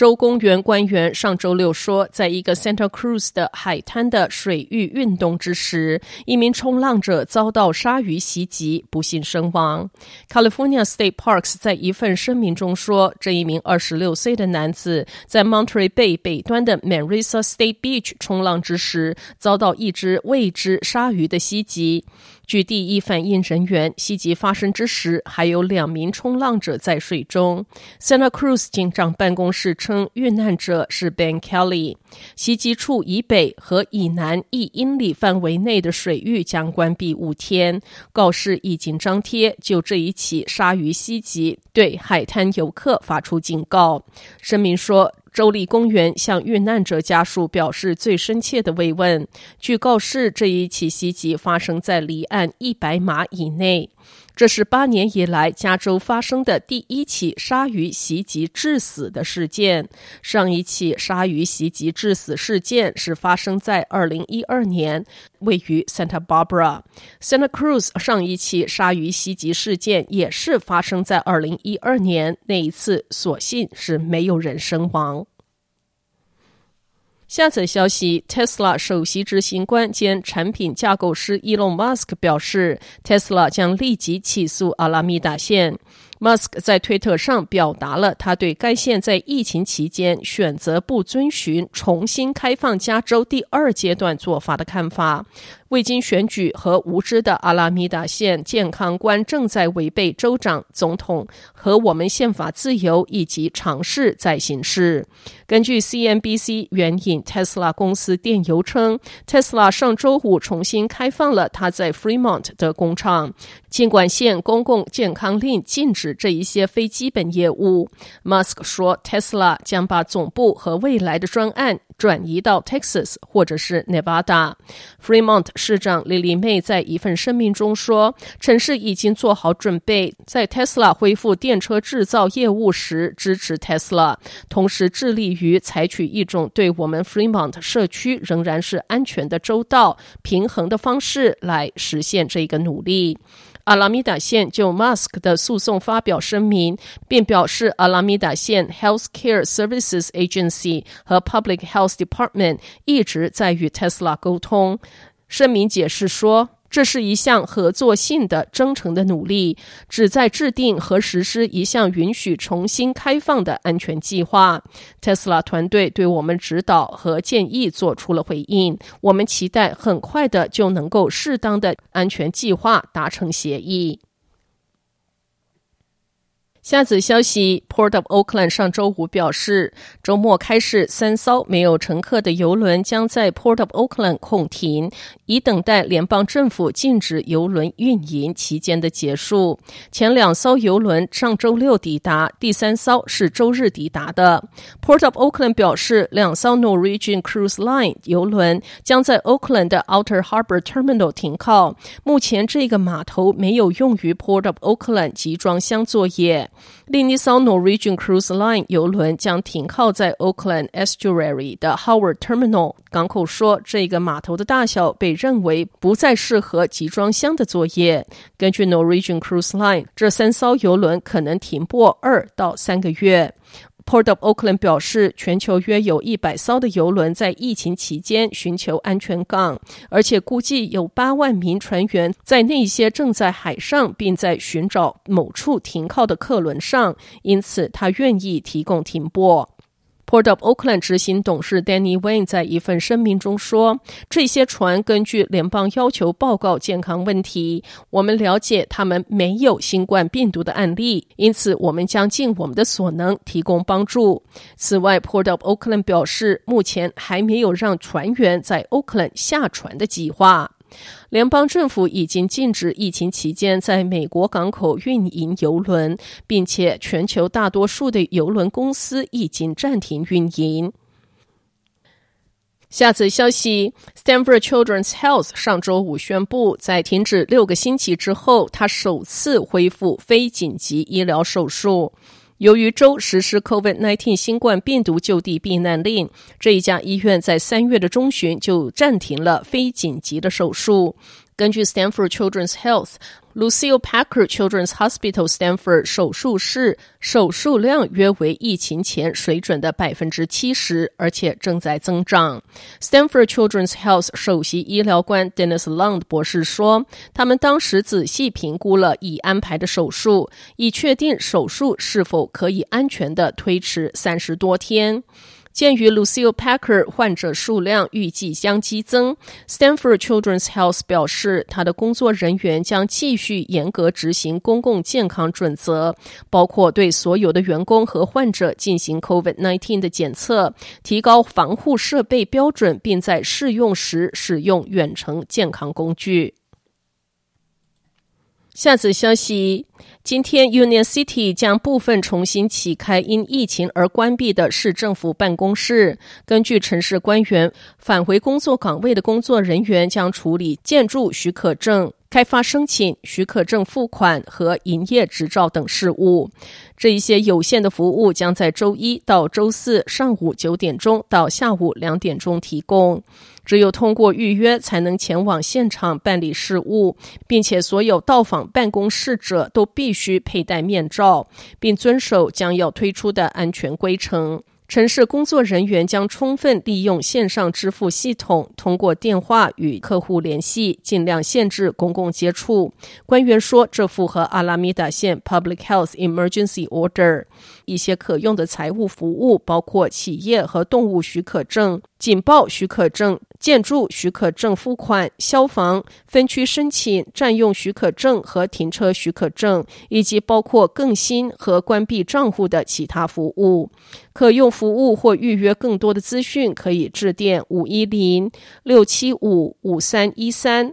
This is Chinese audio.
州公园官员上周六说，在一个 Santa Cruz 的海滩的水域运动之时，一名冲浪者遭到鲨鱼袭击，不幸身亡。California State Parks 在一份声明中说，这一名二十六岁的男子在 Monterey Bay 北端的 Marisa State Beach 冲浪之时，遭到一只未知鲨鱼的袭击。据第一反应人员，袭击发生之时，还有两名冲浪者在水中。Santa Cruz 警长办公室称，遇难者是 Ben Kelly。袭击处以北和以南一英里范围内的水域将关闭五天。告示已经张贴，就这一起鲨鱼袭击，对海滩游客发出警告。声明说。州立公园向遇难者家属表示最深切的慰问。据告示，这一起袭击发生在离岸一百码以内。这是八年以来加州发生的第一起鲨鱼袭击致死的事件。上一起鲨鱼袭击致死事件是发生在二零一二年，位于 Santa Barbara。Santa Cruz 上一起鲨鱼袭击事件也是发生在二零一二年，那一次所幸是没有人身亡。下则消息：Tesla 首席执行官兼产品架构师 Elon Musk 表示，Tesla 将立即起诉阿拉米达县。Musk 在推特上表达了他对该县在疫情期间选择不遵循重新开放加州第二阶段做法的看法。未经选举和无知的阿拉米达县健康官正在违背州长、总统和我们宪法自由，以及尝试在行事。根据 CNBC 援引 Tesla 公司电邮称，Tesla 上周五重新开放了他在 Fremont 的工厂，尽管县公共健康令禁止这一些非基本业务。Musk 说，Tesla 将把总部和未来的专案转移到 Texas 或者是 Nevada。Fremont 市长李莉妹在一份声明中说，城市已经做好准备，在 Tesla 恢复电车制造业务时支持 Tesla，同时致力于采取一种对我们 Fremont 社区仍然是安全的、周到、平衡的方式来实现这个努力。阿拉米达县就 Musk 的诉讼发表声明，并表示阿拉米达县 Healthcare Services Agency 和 Public Health Department 一直在与 Tesla 沟通。声明解释说，这是一项合作性的、真诚的努力，旨在制定和实施一项允许重新开放的安全计划。特斯拉团队对我们指导和建议做出了回应，我们期待很快的就能够适当的安全计划达成协议。下子消息，Port of Oakland 上周五表示，周末开始，三艘没有乘客的游轮将在 Port of Oakland 空停，以等待联邦政府禁止游轮运营期间的结束。前两艘邮轮上周六抵达，第三艘是周日抵达的。Port of Oakland 表示，两艘 Norwegian Cruise Line 邮轮将在 Oakland 的 Outer Harbor Terminal 停靠。目前，这个码头没有用于 Port of Oakland 集装箱作业。另一艘 Norwegian Cruise Line 邮轮将停靠在 Oakland Estuary 的 Howard Terminal 港口，说这个码头的大小被认为不再适合集装箱的作业。根据 Norwegian Cruise Line，这三艘邮轮可能停泊二到三个月。Port of Oakland 表示，全球约有一百艘的游轮在疫情期间寻求安全港，而且估计有八万名船员在那些正在海上并在寻找某处停靠的客轮上，因此他愿意提供停泊。Port of Oakland 执行董事 Danny Wayne 在一份声明中说：“这些船根据联邦要求报告健康问题。我们了解他们没有新冠病毒的案例，因此我们将尽我们的所能提供帮助。”此外，Port of Oakland 表示，目前还没有让船员在 Oakland 下船的计划。联邦政府已经禁止疫情期间在美国港口运营邮轮，并且全球大多数的邮轮公司已经暂停运营。下则消息：Stanford Children's Health 上周五宣布，在停止六个星期之后，他首次恢复非紧急医疗手术。由于州实施 COVID-19 新冠病毒就地避难令，这一家医院在三月的中旬就暂停了非紧急的手术。根据 Stanford Children's Health。Lucille Packard Children's Hospital Stanford 手术室手术量约为疫情前水准的百分之七十，而且正在增长。Stanford Children's Health 首席医疗官 Dennis Lund 博士说：“他们当时仔细评估了已安排的手术，以确定手术是否可以安全地推迟三十多天。”鉴于 Lucile Packer 患者数量预计将激增，Stanford Children's Health 表示，他的工作人员将继续严格执行公共健康准则，包括对所有的员工和患者进行 COVID-19 的检测，提高防护设备标准，并在适用时使用远程健康工具。下则消息。今天，Union City 将部分重新启开因疫情而关闭的市政府办公室。根据城市官员，返回工作岗位的工作人员将处理建筑许可证、开发申请、许可证付款和营业执照等事务。这一些有限的服务将在周一到周四上午九点钟到下午两点钟提供。只有通过预约才能前往现场办理事务，并且所有到访办公室者都必须佩戴面罩，并遵守将要推出的安全规程。城市工作人员将充分利用线上支付系统，通过电话与客户联系，尽量限制公共接触。官员说，这符合阿拉米达县 Public Health Emergency Order。一些可用的财务服务包括企业和动物许可证、警报许可证、建筑许可证付款、消防分区申请、占用许可证和停车许可证，以及包括更新和关闭账户的其他服务。可用服务或预约更多的资讯，可以致电五一零六七五五三一三。